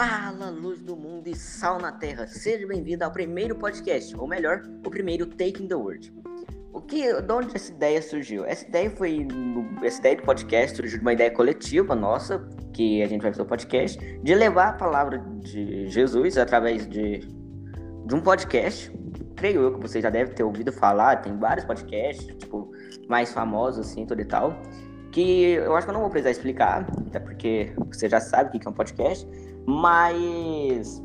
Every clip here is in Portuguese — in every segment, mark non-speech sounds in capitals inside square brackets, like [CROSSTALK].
Fala, luz do mundo e sal na terra. Seja bem-vindo ao primeiro podcast, ou melhor, o primeiro Taking the Word. O que, de onde essa ideia surgiu? Essa ideia foi, essa ideia do podcast surgiu de uma ideia coletiva nossa, que a gente vai fazer o podcast, de levar a palavra de Jesus através de, de um podcast. Creio eu que você já deve ter ouvido falar, tem vários podcasts, tipo, mais famosos assim, tudo e tal que eu acho que eu não vou precisar explicar, até porque você já sabe o que é um podcast, mas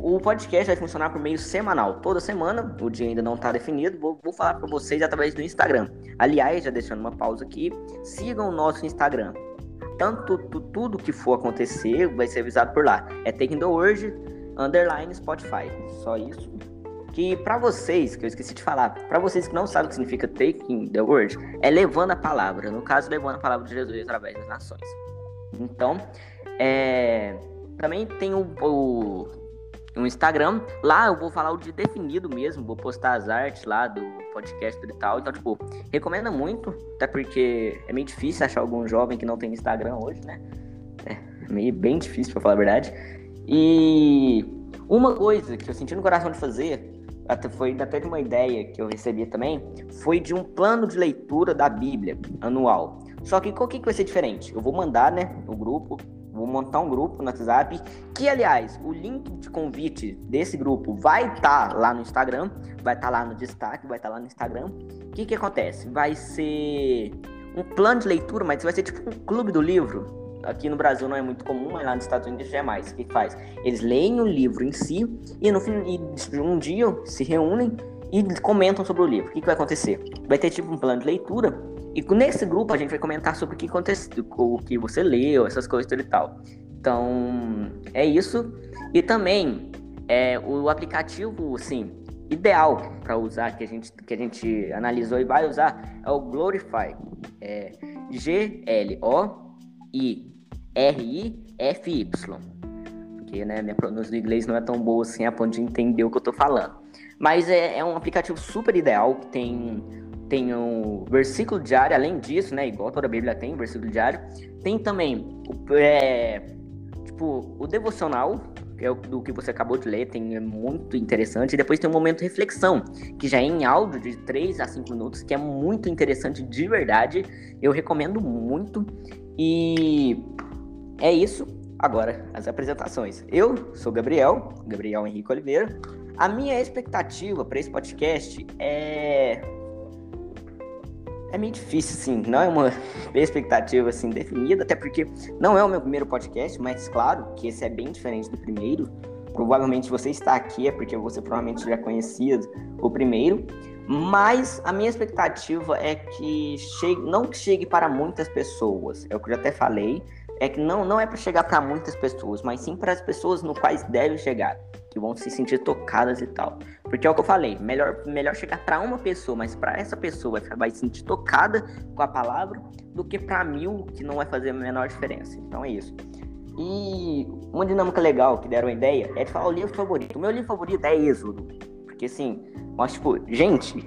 o podcast vai funcionar por meio semanal. Toda semana, o dia ainda não está definido, vou, vou falar para vocês através do Instagram. Aliás, já deixando uma pausa aqui, sigam o nosso Instagram. Tanto tu, tudo que for acontecer vai ser avisado por lá. É Taking the Word, underline Spotify. Só isso que para vocês, que eu esqueci de falar, para vocês que não sabem o que significa taking the word, é levando a palavra, no caso, levando a palavra de Jesus através das nações. Então, é, também tem o, o, o, Instagram, lá eu vou falar o de definido mesmo, vou postar as artes lá do podcast e tal, então, tipo, recomendo muito, até porque é meio difícil achar algum jovem que não tem Instagram hoje, né? É meio bem difícil, pra falar a verdade. E uma coisa que eu senti no coração de fazer até foi até de uma ideia que eu recebi também, foi de um plano de leitura da Bíblia anual. Só que que, que vai ser diferente? Eu vou mandar, né, no grupo, vou montar um grupo no WhatsApp, que aliás, o link de convite desse grupo vai estar tá lá no Instagram, vai estar tá lá no destaque, vai estar tá lá no Instagram. O que que acontece? Vai ser um plano de leitura, mas vai ser tipo um clube do livro, aqui no Brasil não é muito comum, mas lá nos Estados Unidos já é mais. O que faz? Eles leem o livro em si e no fim e um dia se reúnem e comentam sobre o livro. O que, que vai acontecer? Vai ter tipo um plano de leitura e nesse grupo a gente vai comentar sobre o que aconteceu, o que você leu, essas coisas e tal. Então é isso. E também é, o aplicativo, assim, ideal para usar que a gente que a gente analisou e vai usar é o Glorify. É G L O I R-I-F-Y. Porque né, minha pronúncia do inglês não é tão boa assim a ponto de entender o que eu tô falando. Mas é, é um aplicativo super ideal que tem, tem um versículo diário, além disso, né? Igual toda a Bíblia tem, um versículo diário. Tem também é, tipo, o devocional, que é o do que você acabou de ler, tem é muito interessante. E depois tem um momento reflexão, que já é em áudio de 3 a 5 minutos, que é muito interessante de verdade. Eu recomendo muito. E é isso. Agora, as apresentações. Eu sou Gabriel, Gabriel Henrique Oliveira. A minha expectativa para esse podcast é. É meio difícil, assim, não é uma [LAUGHS] expectativa assim definida, até porque não é o meu primeiro podcast, mas claro que esse é bem diferente do primeiro. Provavelmente você está aqui é porque você provavelmente já conhecia o primeiro, mas a minha expectativa é que chegue, não chegue para muitas pessoas, é o que eu já até falei, é que não, não é para chegar para muitas pessoas, mas sim para as pessoas no quais deve chegar, que vão se sentir tocadas e tal. Porque é o que eu falei, melhor, melhor chegar para uma pessoa, mas para essa pessoa vai, vai se sentir tocada com a palavra, do que para mil que não vai fazer a menor diferença. Então é isso. E uma dinâmica legal que deram a ideia é de falar o livro favorito. O meu livro favorito é Êxodo. Porque assim, mas tipo, gente,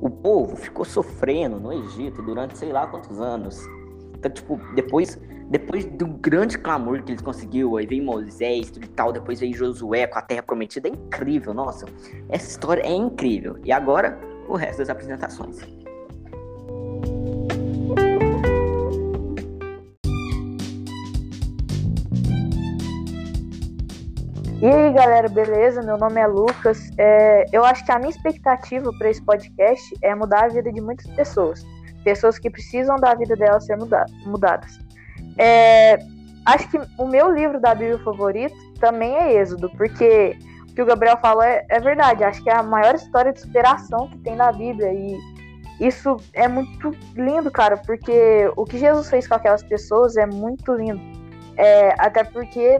o povo ficou sofrendo no Egito durante sei lá quantos anos. Então, tipo, depois depois do grande clamor que eles conseguiu, aí veio Moisés e tal, depois veio Josué com a terra prometida, é incrível, nossa. Essa história é incrível. E agora, o resto das apresentações. E aí, galera, beleza? Meu nome é Lucas. É, eu acho que a minha expectativa para esse podcast é mudar a vida de muitas pessoas. Pessoas que precisam da vida delas ser muda mudadas. É, acho que o meu livro da Bíblia favorito também é Êxodo, porque o que o Gabriel falou é, é verdade. Acho que é a maior história de superação que tem na Bíblia. E isso é muito lindo, cara, porque o que Jesus fez com aquelas pessoas é muito lindo. É, até porque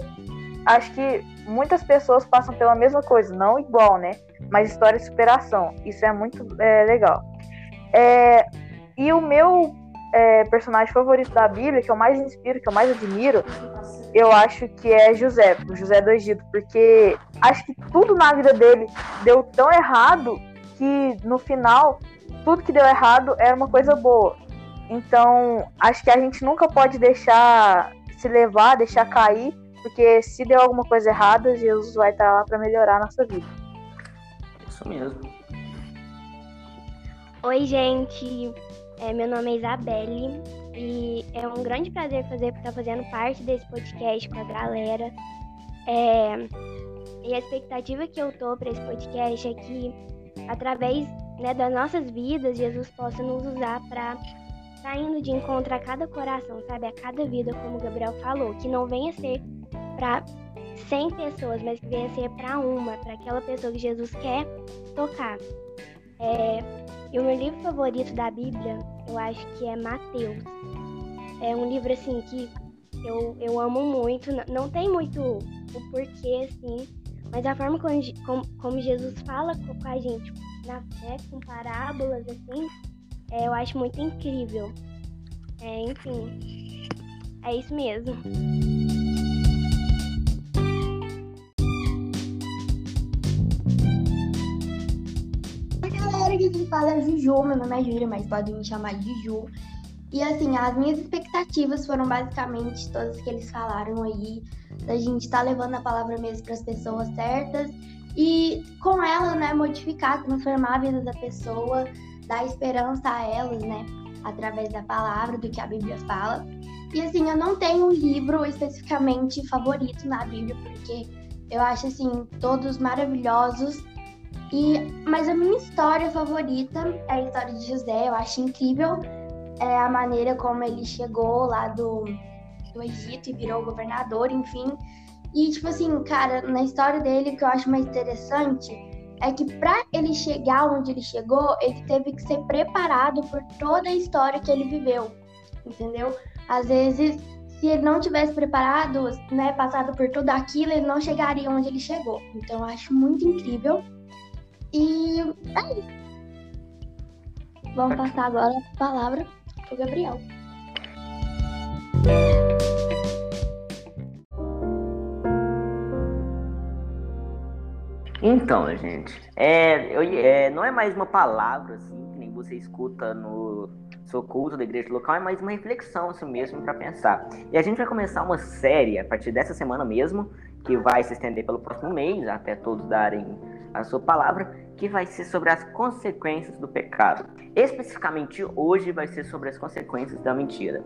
acho que muitas pessoas passam pela mesma coisa, não igual, né? Mas história de superação. Isso é muito é, legal. É, e o meu é, personagem favorito da Bíblia, que eu mais inspiro, que eu mais admiro, eu acho que é José, o José do Egito, porque acho que tudo na vida dele deu tão errado que no final tudo que deu errado era uma coisa boa. Então, acho que a gente nunca pode deixar se levar, deixar cair Porque se deu alguma coisa errada, Jesus vai estar lá para melhorar a nossa vida. Isso mesmo. Oi, gente. É, meu nome é Isabelle e é um grande prazer fazer estar tá fazendo parte desse podcast com a galera. É, e a expectativa que eu tô para esse podcast é que através né, das nossas vidas Jesus possa nos usar para tá indo de encontro a cada coração, sabe, a cada vida, como o Gabriel falou, que não venha ser para 100 pessoas, mas que venha ser para uma, para aquela pessoa que Jesus quer tocar. É, e o meu livro favorito da Bíblia, eu acho que é Mateus. É um livro assim que eu, eu amo muito. Não tem muito o porquê, assim, mas a forma como, como, como Jesus fala com a gente na fé, com parábolas, assim, é, eu acho muito incrível. É, enfim, é isso mesmo. Que quem fala é Juju, meu nome é Júlia, mas podem me chamar de Ju. E assim, as minhas expectativas foram basicamente todas que eles falaram aí, da gente estar tá levando a palavra mesmo para as pessoas certas e com ela, né, modificar, transformar a vida da pessoa, dar esperança a elas, né, através da palavra, do que a Bíblia fala. E assim, eu não tenho um livro especificamente favorito na Bíblia, porque eu acho assim todos maravilhosos e, mas a minha história favorita é a história de José. Eu acho incrível é, a maneira como ele chegou lá do, do Egito e virou governador, enfim. E, tipo assim, cara, na história dele, o que eu acho mais interessante é que para ele chegar onde ele chegou, ele teve que ser preparado por toda a história que ele viveu, entendeu? Às vezes, se ele não tivesse preparado, né, passado por tudo aquilo, ele não chegaria onde ele chegou. Então, eu acho muito incrível. E é isso. Vamos passar agora a palavra para Gabriel. Então, gente, é, eu, é, não é mais uma palavra assim que nem você escuta no seu culto da igreja local, é mais uma reflexão assim mesmo para pensar. E a gente vai começar uma série a partir dessa semana mesmo, que vai se estender pelo próximo mês, até todos darem a sua palavra, que vai ser sobre as consequências do pecado. Especificamente hoje vai ser sobre as consequências da mentira.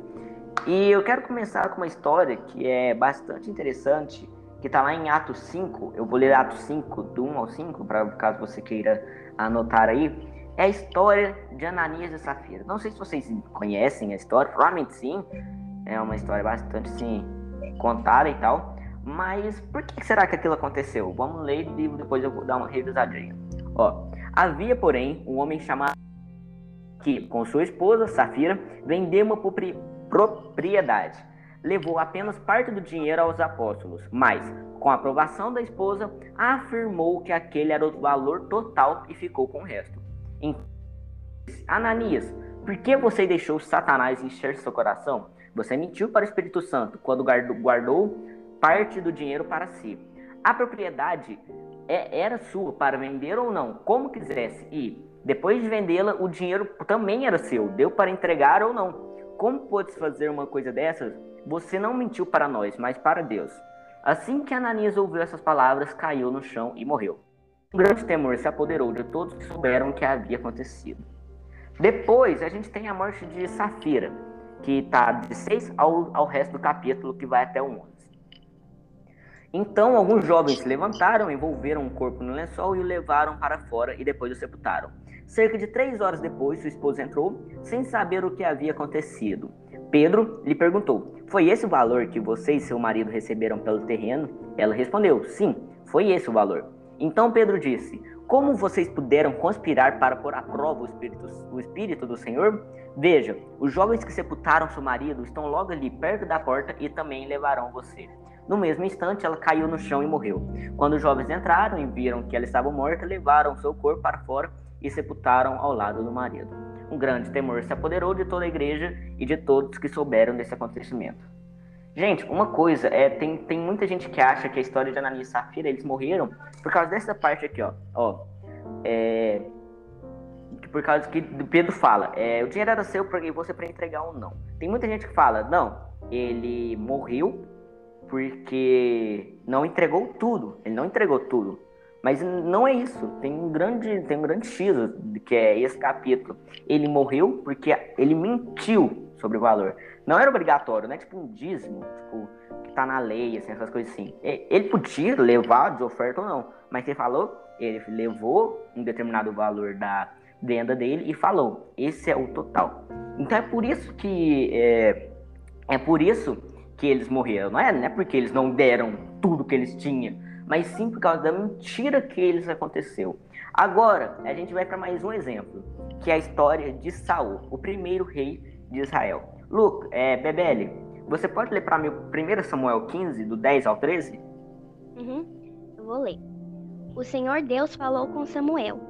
E eu quero começar com uma história que é bastante interessante, que está lá em Atos 5. Eu vou ler Atos 5, do 1 ao 5, para caso você queira anotar aí. É a história de Ananias e Safira. Não sei se vocês conhecem a história, provavelmente sim. É uma história bastante sim contada e tal. Mas por que será que aquilo aconteceu? Vamos ler e depois eu vou dar uma revisadinha. Ó, havia, porém, um homem chamado que, com sua esposa, Safira, vendeu uma propriedade. Levou apenas parte do dinheiro aos apóstolos, mas, com a aprovação da esposa, afirmou que aquele era o valor total e ficou com o resto. Então, Ananias, por que você deixou Satanás encher seu coração? Você mentiu para o Espírito Santo quando guardou parte do dinheiro para si. A propriedade é, era sua para vender ou não, como quisesse, e depois de vendê-la, o dinheiro também era seu, deu para entregar ou não. Como pôde fazer uma coisa dessas? Você não mentiu para nós, mas para Deus. Assim que Ananias ouviu essas palavras, caiu no chão e morreu. Um grande temor se apoderou de todos que souberam o que havia acontecido. Depois, a gente tem a morte de Safira, que está de 6 ao, ao resto do capítulo, que vai até o 11. Então, alguns jovens se levantaram, envolveram o corpo no lençol e o levaram para fora e depois o sepultaram. Cerca de três horas depois, sua esposa entrou, sem saber o que havia acontecido. Pedro lhe perguntou: Foi esse o valor que você e seu marido receberam pelo terreno? Ela respondeu: Sim, foi esse o valor. Então Pedro disse: Como vocês puderam conspirar para pôr à prova o espírito, o espírito do Senhor? Veja, os jovens que sepultaram seu marido estão logo ali perto da porta e também levarão você. No mesmo instante, ela caiu no chão e morreu. Quando os jovens entraram e viram que ela estava morta, levaram seu corpo para fora e sepultaram ao lado do marido. Um grande temor se apoderou de toda a igreja e de todos que souberam desse acontecimento. Gente, uma coisa, é, tem, tem muita gente que acha que a história de Ananias e Safira, eles morreram por causa dessa parte aqui, ó. ó é, por causa que Pedro fala, é, o dinheiro era seu para você para entregar ou não. Tem muita gente que fala, não, ele morreu porque não entregou tudo. Ele não entregou tudo. Mas não é isso. Tem um grande, tem um grande X que é esse capítulo. Ele morreu porque ele mentiu sobre o valor. Não era obrigatório, não é tipo um dízimo, tipo, que tá na lei, assim, essas coisas assim. Ele podia levar de oferta ou não, mas ele falou, ele levou um determinado valor da venda dele e falou, esse é o total. Então é por isso que é, é por isso que eles morreram, não é, não é porque eles não deram tudo que eles tinham, mas sim por causa da mentira que eles aconteceu. Agora, a gente vai para mais um exemplo, que é a história de Saul, o primeiro rei de Israel. Luke, é, Bebele, você pode ler para mim 1 Samuel 15, do 10 ao 13? Uhum, eu vou ler. O Senhor Deus falou com Samuel: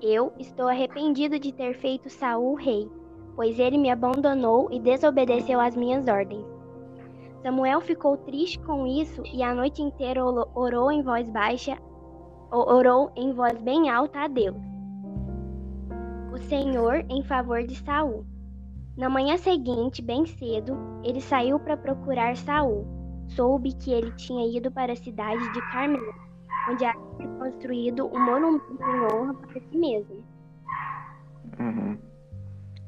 Eu estou arrependido de ter feito Saul rei, pois ele me abandonou e desobedeceu às minhas ordens. Samuel ficou triste com isso e a noite inteira orou em voz baixa, orou em voz bem alta a Deus. O Senhor em favor de Saul. Na manhã seguinte, bem cedo, ele saiu para procurar Saul. Soube que ele tinha ido para a cidade de Carmelo, onde havia construído um monumento em honra para si mesmo. Uhum.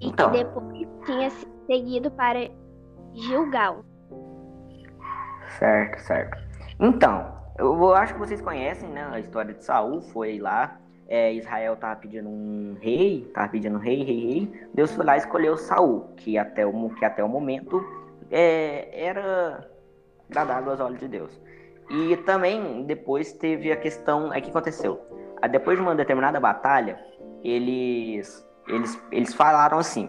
E então. que depois tinha seguido para Gilgal. Certo, certo. Então, eu acho que vocês conhecem, né, a história de Saul, foi lá, é, Israel tava pedindo um rei, tava pedindo um rei, rei, rei. Deus foi lá e escolheu Saul, que até o, que até o momento é, era agradável aos olhos de Deus. E também depois teve a questão, aí que aconteceu? Depois de uma determinada batalha, eles eles eles falaram assim,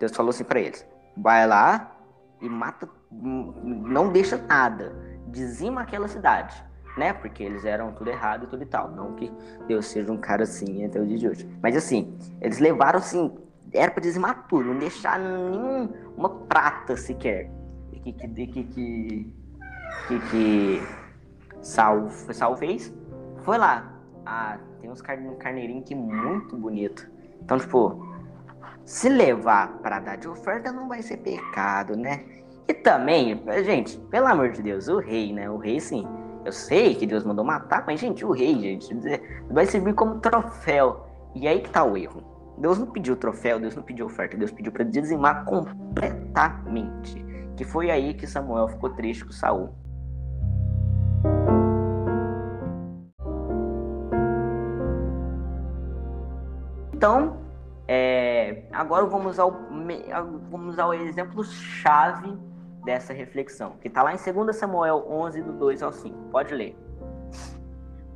Deus falou assim para eles: vai lá e mata não deixa nada, dizima aquela cidade, né? Porque eles eram tudo errado e tudo e tal. Não que Deus seja um cara assim até o dia de hoje. Mas assim, eles levaram assim, era para dizimar tudo, não deixar nenhuma prata sequer. Que que que que, que, que Saul, Saul fez? Foi lá. Ah, tem uns carneirinhos que muito bonito. Então, tipo, se levar para dar de oferta não vai ser pecado, né? E também, gente, pelo amor de Deus, o rei, né? O rei, sim. Eu sei que Deus mandou matar, mas, gente, o rei, gente, vai servir como troféu. E aí que tá o erro. Deus não pediu troféu, Deus não pediu oferta, Deus pediu para dizimar completamente. Que foi aí que Samuel ficou triste com Saul. Então, é, agora vamos ao, vamos ao exemplo chave dessa reflexão, que está lá em 2 Samuel 11, do 2 ao 5. Pode ler.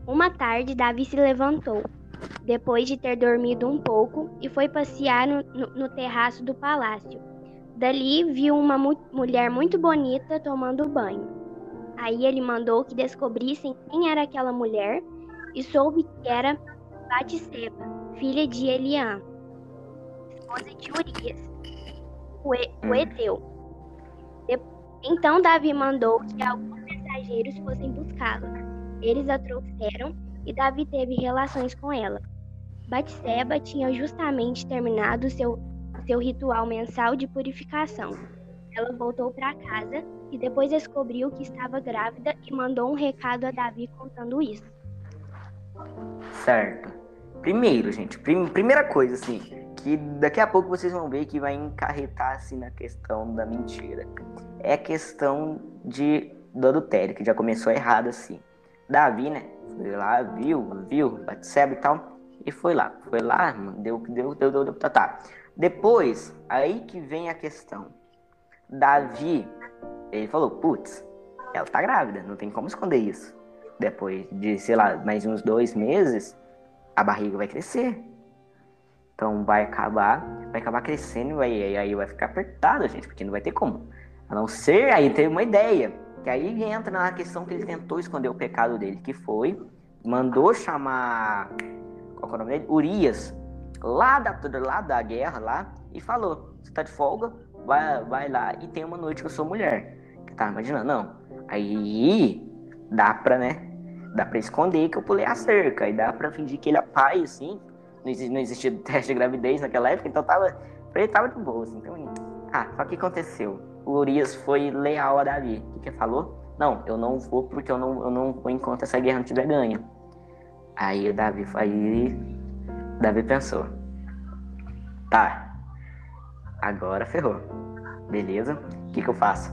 Uma tarde, Davi se levantou, depois de ter dormido um pouco, e foi passear no, no, terraço do palácio. Dali viu uma mu mulher muito bonita tomando banho. Aí ele mandou que descobrissem quem era aquela mulher e soube que era Batseba, filha de Eliã, esposa de Urias, o, e o hum. Eteu. Então Davi mandou que alguns mensageiros fossem buscá-la. Eles a trouxeram e Davi teve relações com ela. Batseba tinha justamente terminado seu, seu ritual mensal de purificação. Ela voltou para casa e depois descobriu que estava grávida e mandou um recado a Davi contando isso. Certo. Primeiro, gente, prim primeira coisa, assim, que daqui a pouco vocês vão ver que vai encarretar assim na questão da mentira. É questão de do adultério, que já começou errado assim. Davi, né? Foi lá, viu, viu, Batseba e tal, e foi lá. Foi lá, deu, deu, deu, deu, deu, tá, tá. Depois, aí que vem a questão. Davi, ele falou, putz, ela tá grávida, não tem como esconder isso. Depois de, sei lá, mais uns dois meses, a barriga vai crescer. Então vai acabar, vai acabar crescendo e aí vai ficar apertado, gente, porque não vai ter como. A não ser, aí teve uma ideia, que aí entra na questão que ele tentou esconder o pecado dele, que foi, mandou chamar, qual é o nome dele? Urias, lá da, lá da guerra, lá, e falou, você tá de folga, vai, vai lá e tem uma noite que eu sou mulher. Tá imaginando? Não. Aí dá pra, né? Dá pra esconder que eu pulei a cerca, e dá pra fingir que ele é pai, assim, não existia [LAUGHS] teste de gravidez naquela época, então tava, ele tava de boa, assim. Então, ah, só que aconteceu? O Urias foi leal a Davi. O que, que falou? Não, eu não vou porque eu não, eu não vou enquanto essa guerra não tiver ganha. Aí Davi, aí Davi pensou, tá, agora ferrou, beleza? O que, que eu faço?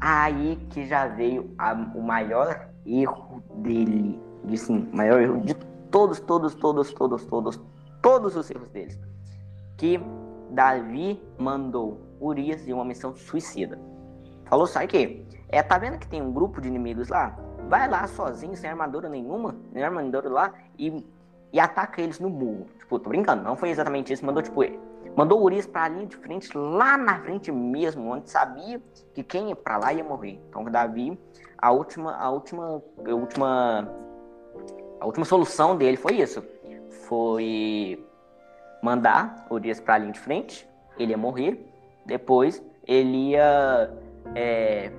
Aí que já veio a, o maior erro dele, de maior erro de todos, todos, todos, todos, todos, todos os erros deles, que Davi mandou Urias em uma missão suicida. Falou, sai que é, tá vendo que tem um grupo de inimigos lá? Vai lá sozinho, sem armadura nenhuma, sem armadura lá, e, e ataca eles no muro. Tipo, tô brincando, não foi exatamente isso. Mandou, tipo, mandou Urias pra linha de frente, lá na frente mesmo, onde sabia que quem ia pra lá ia morrer. Então, Davi, a última, a última, a última, a última solução dele foi isso. Foi mandar Urias pra linha de frente, ele ia morrer. Depois, ele ia é,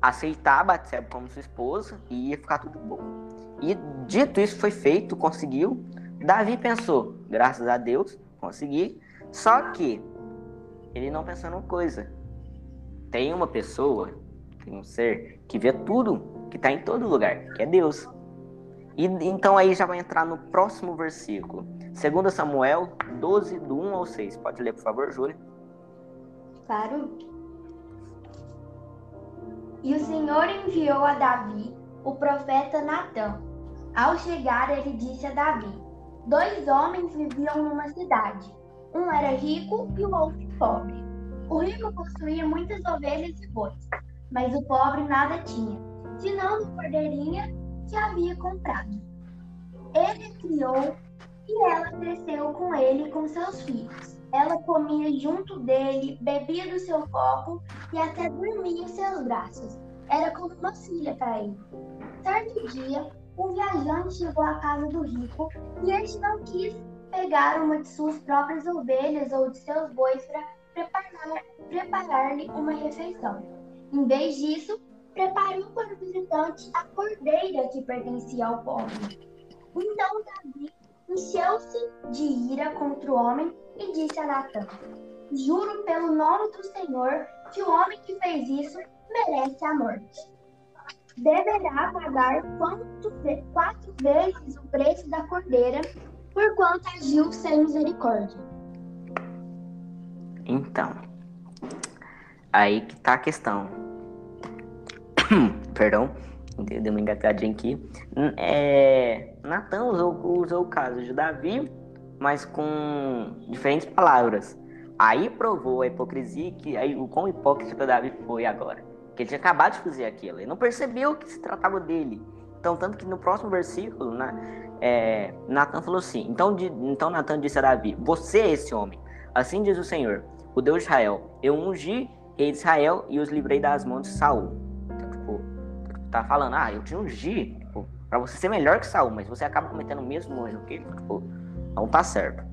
aceitar Batseba como sua esposa e ia ficar tudo bom. E dito isso foi feito, conseguiu. Davi pensou, graças a Deus, consegui. Só que ele não pensou numa coisa. Tem uma pessoa, tem um ser que vê tudo, que está em todo lugar, que é Deus. E então aí já vai entrar no próximo versículo. 2 Samuel 12, do 1 ao 6. Pode ler, por favor, Júlia? Claro. E o Senhor enviou a Davi o profeta Natã. Ao chegar, ele disse a Davi: Dois homens viviam numa cidade. Um era rico e o outro pobre. O rico possuía muitas ovelhas e bois, mas o pobre nada tinha, senão uma cordeirinha que havia comprado. Ele criou e ela cresceu com ele e com seus filhos. Ela comia junto dele, bebia do seu copo e até dormia em seus braços. Era como uma filha para ele. Certo dia, um viajante chegou à casa do rico e este não quis pegar uma de suas próprias ovelhas ou de seus bois para preparar-lhe preparar uma refeição. Em vez disso, preparou para o visitante a cordeira que pertencia ao pobre. Então Davi encheu-se de ira contra o homem e disse a Natã: Juro pelo nome do Senhor que o homem que fez isso merece a morte. Deverá pagar quanto, quatro vezes o preço da cordeira por quanto agiu sem misericórdia. Então, aí que tá a questão. [COUGHS] Perdão, deu uma engagadinha aqui. É, Natan usou, usou o caso de Davi mas com diferentes palavras. Aí provou a hipocrisia que aí o quão hipócrita Davi foi agora. Que ele tinha acabado de fazer aquilo. Ele não percebeu que se tratava dele. Então, tanto que no próximo versículo, né, é, Natan falou assim: Então, de, então Natan disse a Davi: Você é esse homem. Assim diz o Senhor, o Deus de Israel: Eu ungi rei de Israel e os livrei das mãos de Saul. Tá falando: Ah, eu te ungi tipo, para você ser melhor que Saul, mas você acaba cometendo o mesmo erro que ele. Tipo, não tá certo.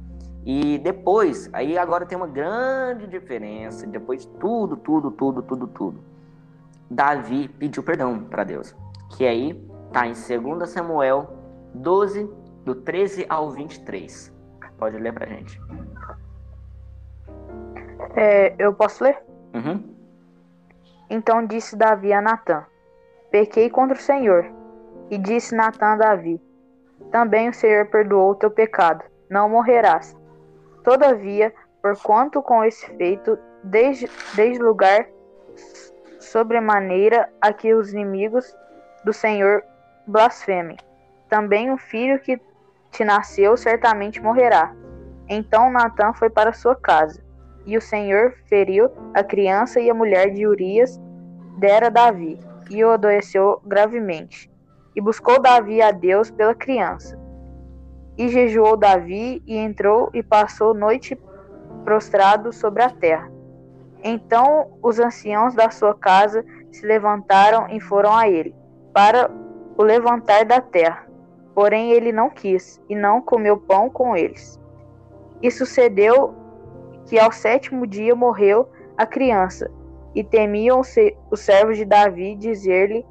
E depois, aí agora tem uma grande diferença, depois de tudo, tudo, tudo, tudo, tudo. Davi pediu perdão para Deus. Que aí tá em 2 Samuel 12, do 13 ao 23. Pode ler pra gente. É, eu posso ler? Uhum. Então disse Davi a Natã: Pequei contra o Senhor. E disse Natã a Davi: também o Senhor perdoou o teu pecado, não morrerás. Todavia, porquanto com esse feito, desde, desde lugar sobremaneira a que os inimigos do Senhor blasfemem, também o filho que te nasceu certamente morrerá. Então Natã foi para sua casa, e o Senhor feriu a criança e a mulher de Urias, dera Davi, e o adoeceu gravemente. E buscou Davi a Deus pela criança. E jejuou Davi e entrou e passou noite prostrado sobre a terra. Então os anciãos da sua casa se levantaram e foram a ele, para o levantar da terra. Porém ele não quis, e não comeu pão com eles. E sucedeu que ao sétimo dia morreu a criança, e temiam os servos de Davi dizer-lhe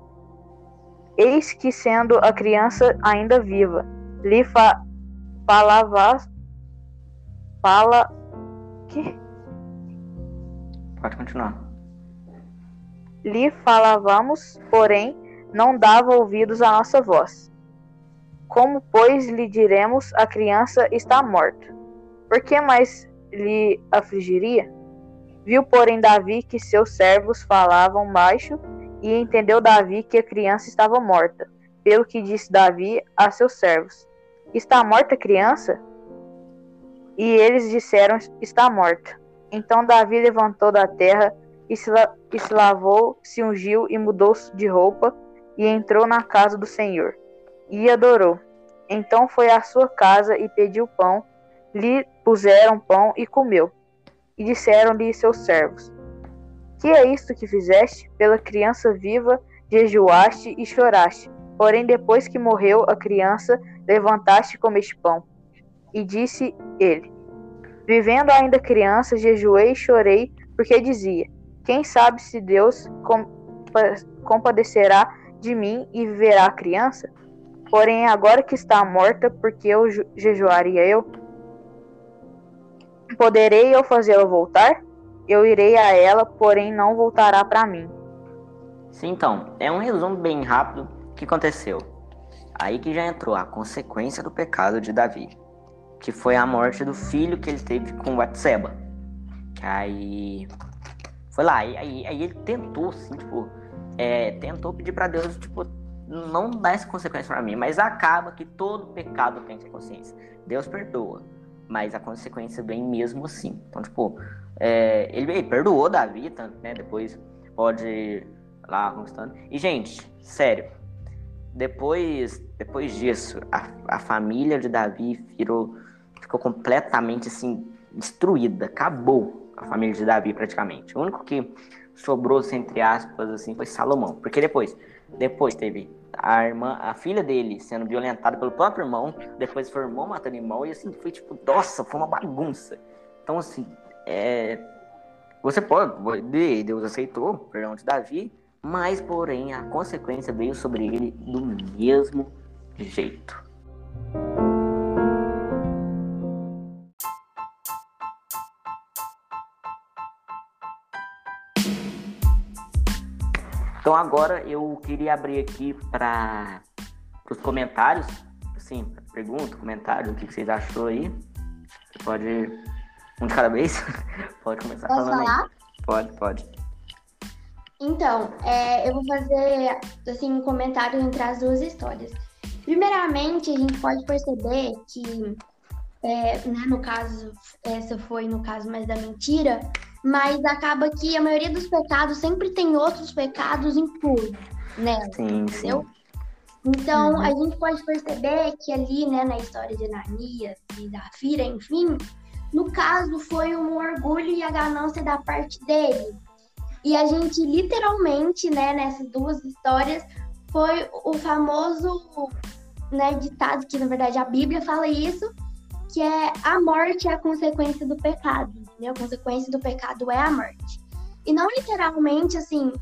Eis que, sendo a criança ainda viva, lhe fa falava. Fala. Que? Pode continuar. lhe falávamos, porém não dava ouvidos à nossa voz. Como, pois, lhe diremos, a criança está morta? Por que mais lhe afligiria? Viu, porém, Davi que seus servos falavam baixo, e entendeu Davi que a criança estava morta. Pelo que disse Davi a seus servos: Está morta a criança? E eles disseram: Está morta. Então Davi levantou da terra e se, e se lavou, se ungiu e mudou de roupa e entrou na casa do Senhor e adorou. Então foi à sua casa e pediu pão, lhe puseram pão e comeu. E disseram-lhe seus servos: Que é isto que fizeste? Pela criança viva jejuaste e choraste. Porém, depois que morreu a criança, levantaste e comeste pão. E disse ele: Vivendo ainda criança, jejuei e chorei, porque dizia: Quem sabe se Deus compadecerá de mim e viverá a criança? Porém, agora que está morta, porque eu jejuaria eu? Poderei eu fazê-la voltar? Eu irei a ela, porém não voltará para mim. Sim, então, é um resumo bem rápido que aconteceu. Aí que já entrou a consequência do pecado de Davi, que foi a morte do filho que ele teve com Batseba. Que aí foi lá, aí, aí, aí ele tentou, assim, tipo, é, tentou pedir para Deus, tipo, não dá essa consequência para mim, mas acaba que todo pecado tem consciência. Deus perdoa, mas a consequência vem mesmo assim. Então, tipo, é, ele, ele, perdoou Davi, tanto, né? Depois pode lá conquistando. E, gente, sério, depois, depois disso, a, a família de Davi virou, ficou completamente assim destruída, acabou a família de Davi praticamente. O único que sobrou, entre aspas, assim, foi Salomão. Porque depois, depois teve a irmã, a filha dele sendo violentada pelo próprio irmão, depois foi o irmão matando o irmão, e assim, foi tipo, nossa, foi uma bagunça. Então, assim, é... você pode, Deus aceitou o perdão de Davi, mas, porém, a consequência veio sobre ele do mesmo jeito. Então agora eu queria abrir aqui para os comentários, assim, pergunta, comentário, o que, vocês achou aí. Você pode um de cada vez, [LAUGHS] pode começar Posso falando falar? aí. Pode, pode. Então, é, eu vou fazer assim um comentário entre as duas histórias. Primeiramente, a gente pode perceber que, é, né, no caso, essa foi no caso mais da mentira, mas acaba que a maioria dos pecados sempre tem outros pecados impuros, né? Sim, entendeu? sim. Então, Uhum. a gente pode perceber que ali, né, na história de Ananias e da Fira, enfim, no caso foi um orgulho e a ganância da parte dele. E a gente literalmente, né, nessas duas histórias, foi o famoso, né, ditado que na verdade a Bíblia fala isso, que é a morte é a consequência do pecado, entendeu? A consequência do pecado é a morte. E não literalmente assim,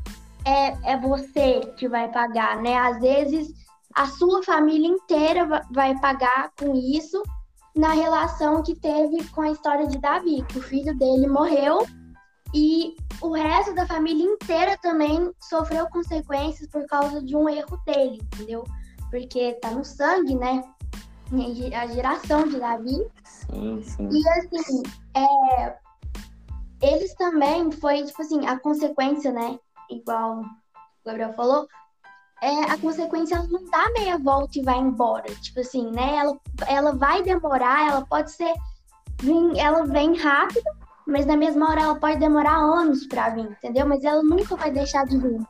é, é você que vai pagar, né? Às vezes a sua família inteira va- vai pagar com isso na relação que teve com a história de Davi, que o filho dele morreu e o resto da família inteira também sofreu consequências por causa de um erro dele, entendeu? Porque tá no sangue, né? A geração de Davi Sim, sim. e assim, é, eles também foi, tipo assim, a consequência, né? Igual o Gabriel falou, é, a consequência ela não dá meia volta e vai embora. Tipo assim, né? Ela, ela vai demorar, ela pode ser. Ela vem rápido, mas na mesma hora ela pode demorar anos pra vir, entendeu? Mas ela nunca vai deixar de vir.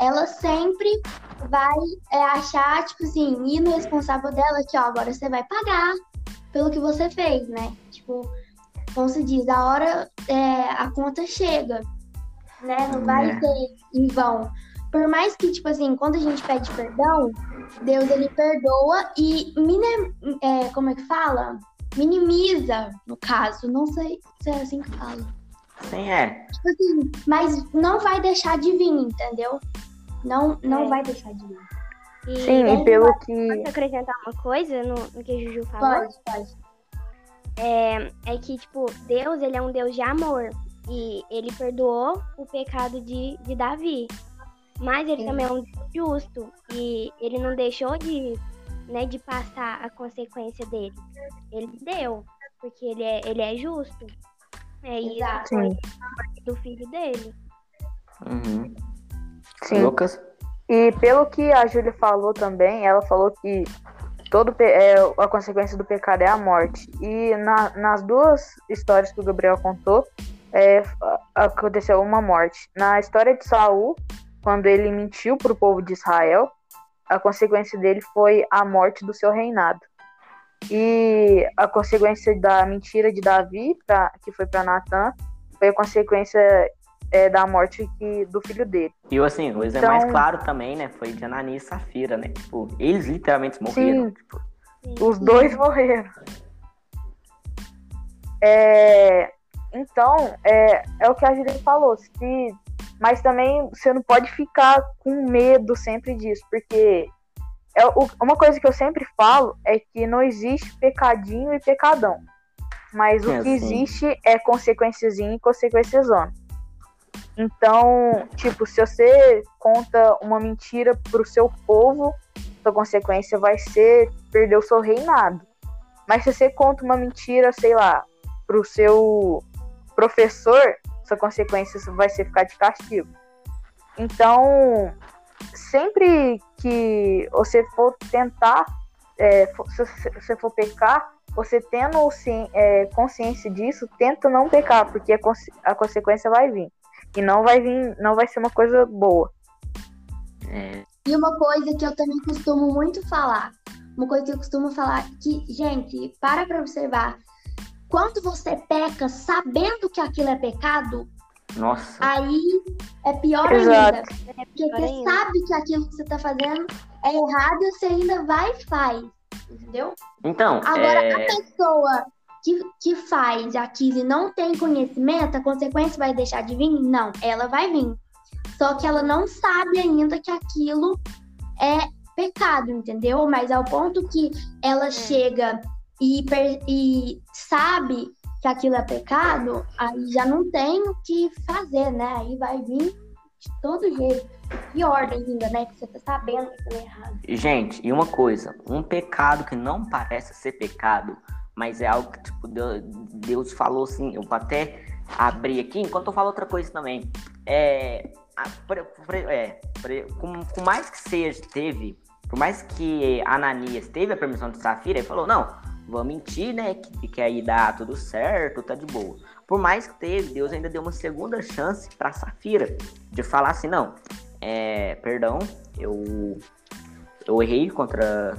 Ela sempre vai é, achar, tipo assim, ir no responsável dela que, ó, agora você vai pagar pelo que você fez, né? Tipo, como se diz, a hora é, a conta chega, né? Não vai É. ser em vão. Por mais que, tipo assim, quando a gente pede perdão, Deus ele perdoa e mine, é, como é que fala? Minimiza, no caso. Não sei se é assim que fala. Sim, é. Tipo assim, mas não vai deixar de vir, entendeu? Não, não É. vai deixar de vir. E Sim, e pelo que. posso acrescentar uma coisa no, no que a Juju falou? Pode, pode. É, é que, tipo, Deus, ele é um Deus de amor. E ele perdoou o pecado de, de Davi. Mas ele também é um justo e ele não deixou de, né, de passar a consequência dele. Ele deu, porque ele é, ele é justo. É isso Exato. Sim. do filho dele. Uhum. Sim. Lucas? E pelo que a Júlia falou também, ela falou que todo é, a consequência do pecado é a morte. E na- nas duas histórias que o Gabriel contou, é, aconteceu uma morte. Na história de Saul, quando ele mentiu para o povo de Israel, a consequência dele foi a morte do seu reinado. E a consequência da mentira de Davi, pra- que foi para Natan, foi a consequência é, da morte que, do filho dele. E assim, o exemplo mais Então- claro também, né? Foi de Anani e Safira, né? Tipo, eles literalmente morreram. Sim. Tipo, Sim. Os dois morreram. É, então, é, é o que a Julia falou. Se, mas também você não pode ficar com medo sempre disso, porque é, o- uma coisa que eu sempre falo é que não existe pecadinho e pecadão. Mas o É, que sim. existe é consequênciazinha e consequência zona. Então, tipo, se você conta uma mentira pro seu povo, sua consequência vai ser perder o seu reinado. Mas se você conta uma mentira, sei lá, pro seu professor, sua consequência vai ser ficar de castigo. Então, sempre que você for tentar, é, se você for pecar, você tendo é, consciência disso, tenta não pecar, porque a consequência vai vir. E não vai vir, não vai ser uma coisa boa. é, E uma coisa que eu também costumo muito falar, uma coisa que eu costumo falar, que, gente, para pra observar. Quando você peca sabendo que aquilo é pecado, nossa. aí é pior Exato. ainda. Porque pior você ainda. sabe que aquilo que você tá fazendo é errado e você ainda vai e faz. Entendeu? Então, Agora, é, a pessoa que, que faz aquilo e não tem conhecimento, a consequência vai deixar de vir? Não, ela vai vir. Só que ela não sabe ainda que aquilo é pecado, entendeu? Mas ao ponto que ela chega e, e sabe que aquilo é pecado, aí já não tem o que fazer, né? Aí vai vir de todo jeito. Pior ainda, né? Que você tá sabendo que é errado. gente, e uma coisa, um pecado que não parece ser pecado, mas é algo que, tipo, Deus, falou assim, eu vou até abrir aqui, enquanto eu falo outra coisa também. É, a- é, com, com mais que seja, teve, por mais que Ananias teve a permissão de Safira, ele falou, não, vou mentir, né, que, que aí dá tudo certo, tá de boa. Por mais que teve, Deus ainda deu uma segunda chance pra Safira, de falar assim, não, é, perdão, eu, eu errei contra,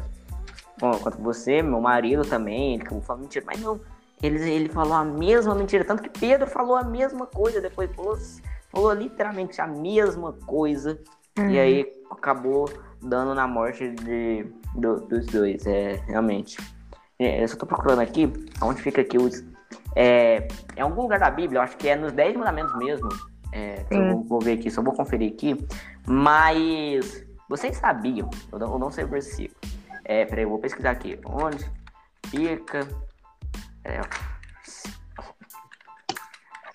contra você, meu marido também, ele acabou falando mentira, mas não, ele, ele falou a mesma mentira, tanto que Pedro falou a mesma coisa, depois falou, falou literalmente a mesma coisa, e aí acabou dando na morte de, do- dos dois, é, realmente. É, eu só tô procurando aqui, onde fica aqui os... É, em algum lugar da Bíblia, eu acho que é nos 10 mandamentos mesmo, é, eu vou, vou ver aqui, só vou conferir aqui, mas vocês sabiam, eu não, eu não sei o versículo, é, peraí, eu vou pesquisar aqui, onde fica... É,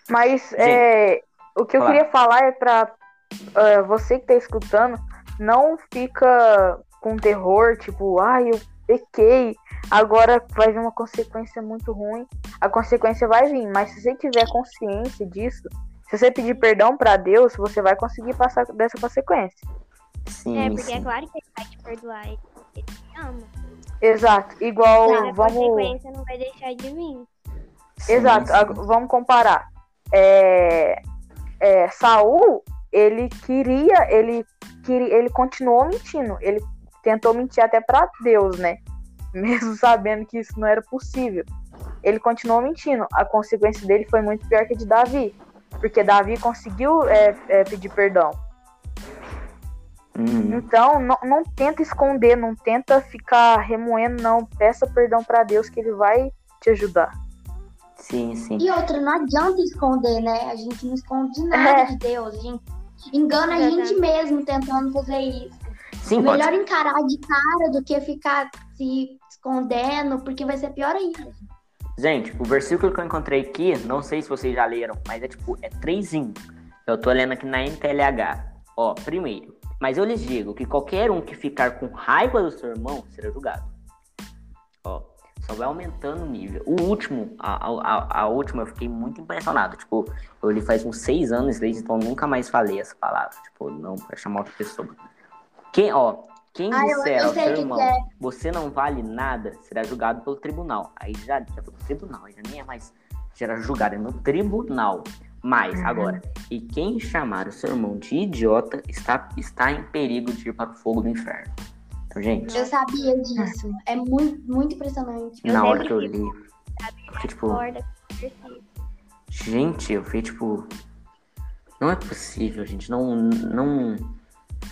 Mas é, o que eu queria falar é pra é, você que tá escutando, não fica com terror, tipo, ai, eu pequei, agora vai vir uma consequência muito ruim. A consequência vai vir, mas se você tiver consciência disso, se você pedir perdão pra Deus, você vai conseguir passar dessa consequência. sim, É, porque sim. é claro que ele vai te perdoar. Ama. Exato, igual Mas a vamos. consequência não vai deixar de vir. Sim, Exato, sim. ag- vamos comparar. É, é, Saul, ele queria, ele queria, ele continuou mentindo. Ele tentou mentir até pra Deus, né? [LAUGHS] Mesmo sabendo que isso não era possível. Ele continuou mentindo. A consequência dele foi muito pior que a de Davi. Porque Davi conseguiu é, é, pedir perdão. Uhum. Então, não, não tenta esconder, não tenta ficar remoendo, não. Peça perdão pra Deus que ele vai te ajudar. Sim, sim. E outra, não adianta esconder, né? A gente não esconde nada É. de Deus. A gente engana a gente mesmo tentando fazer isso. Sim, pode Melhor encarar de cara do que ficar se escondendo, porque vai ser pior ainda. Gente, o versículo que eu encontrei aqui, não sei se vocês já leram, mas é tipo, é 3 em 1. Eu tô lendo aqui na NTLH. Ó, primeiro, Mas eu lhes digo que qualquer um que ficar com raiva do seu irmão será julgado. Ó, só vai aumentando o nível. O último, a, a, a última eu fiquei muito impressionado. Tipo, eu li faz uns seis anos desde então eu nunca mais falei essa palavra. Tipo, não pra chamar outra pessoa. Quem, ó, quem Ah, disser ao seu irmão, é. você não vale nada, será julgado pelo tribunal. Aí já, já foi pro tribunal, já nem é mais. Será julgado é no tribunal. Mas, agora, e quem chamar o seu irmão de idiota está, está em perigo de ir para o fogo do inferno. Então, gente, Eu sabia disso. É muito, muito impressionante. Eu na hora que eu li, eu fiquei tipo, conversa. gente, eu fiquei tipo. Não é possível, gente. Não. Não,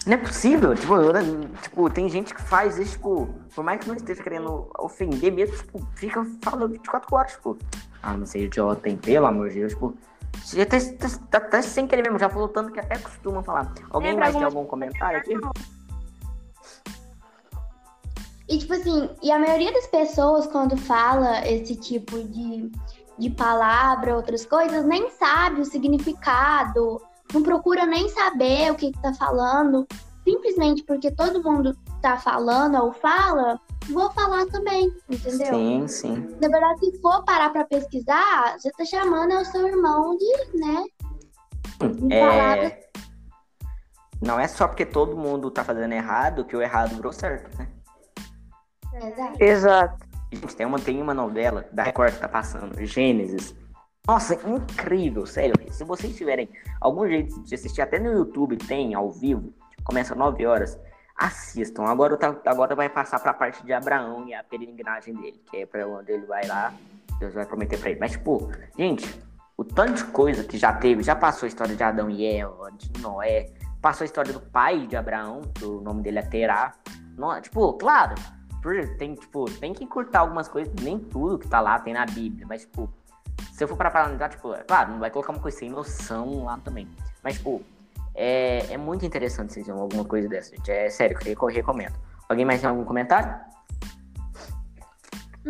não é possível. Tipo, eu- tipo, tem gente que faz isso, tipo, por mais que não esteja querendo ofender mesmo, tipo, fica falando 24 horas, tipo, ah, não sei, idiota, hein? Pelo amor de Deus, tipo. Já Até, até, até sem querer mesmo, já falou tanto que até costuma falar. Alguém Lembra mais tem algum comentário aqui? E tipo assim, e a maioria das pessoas, quando fala esse tipo de, de palavra, outras coisas, nem sabe o significado, não procura nem saber o que, que tá falando, simplesmente porque todo mundo tá falando ou fala, vou falar também, entendeu? Sim, sim. Na verdade, se for parar pra pesquisar, você tá chamando o seu irmão de, né? De palavras É... Não é só porque todo mundo tá fazendo errado que o errado virou certo, né? Exato. Exato. Gente, tem uma, tem uma novela da Record que tá passando, Gênesis. Nossa, incrível, sério. Se vocês tiverem algum jeito de assistir, até no YouTube tem ao vivo, começa às 9 horas, assistam. Agora, tá, agora vai passar pra parte de Abraão e a peregrinagem dele, que é pra onde ele vai lá, Deus vai prometer pra ele. Mas, tipo, gente, o tanto de coisa que já teve, já passou a história de Adão e Eva, de Noé, passou a história do pai de Abraão, o nome dele é Terá. No- tipo, claro, tem, tipo, tem que encurtar algumas coisas, nem tudo que tá lá tem na Bíblia, mas, tipo, se eu for para analisar, tipo, é claro, não vai colocar uma coisa sem noção lá também. Mas, tipo, é, é muito interessante vocês verem alguma coisa dessa, gente. É sério, eu recomendo. Alguém mais tem algum comentário?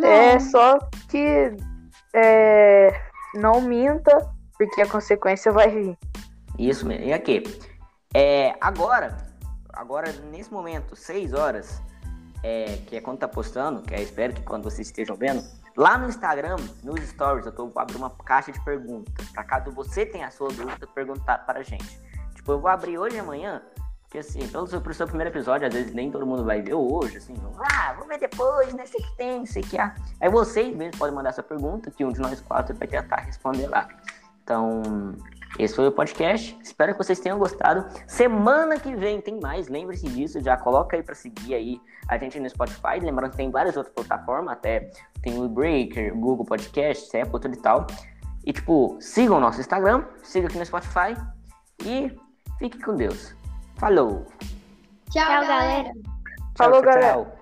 É só que é, não minta, porque a consequência vai vir. Isso mesmo. E aqui? É, agora, agora, nesse momento, 6 horas, é, que é quando tá postando, que é, espero que quando vocês estejam vendo, lá no Instagram, nos stories, eu tô, abrir uma caixa de perguntas. Pra caso você tenha a sua dúvida, perguntar para a gente. Tipo, eu vou abrir hoje e amanhã, porque assim, pelo seu, pro seu primeiro episódio, às vezes nem todo mundo vai ver hoje, assim, ah, vou ver depois, né, sei que tem, sei que há. Aí vocês mesmo podem mandar essa pergunta, que um de nós quatro vai tentar responder lá. Então, esse foi o podcast. Espero que vocês tenham gostado. Semana que vem tem mais. Lembre-se disso. Já coloca aí pra seguir aí a gente no Spotify. Lembrando que tem várias outras plataformas. Até tem o Breaker, Google Podcast, Apple, tudo e tal. E, tipo, sigam o nosso Instagram. Siga aqui no Spotify. E fique com Deus. Falou. Tchau, Tchau, galera. galera. Falou, tchau, galera. Tchau.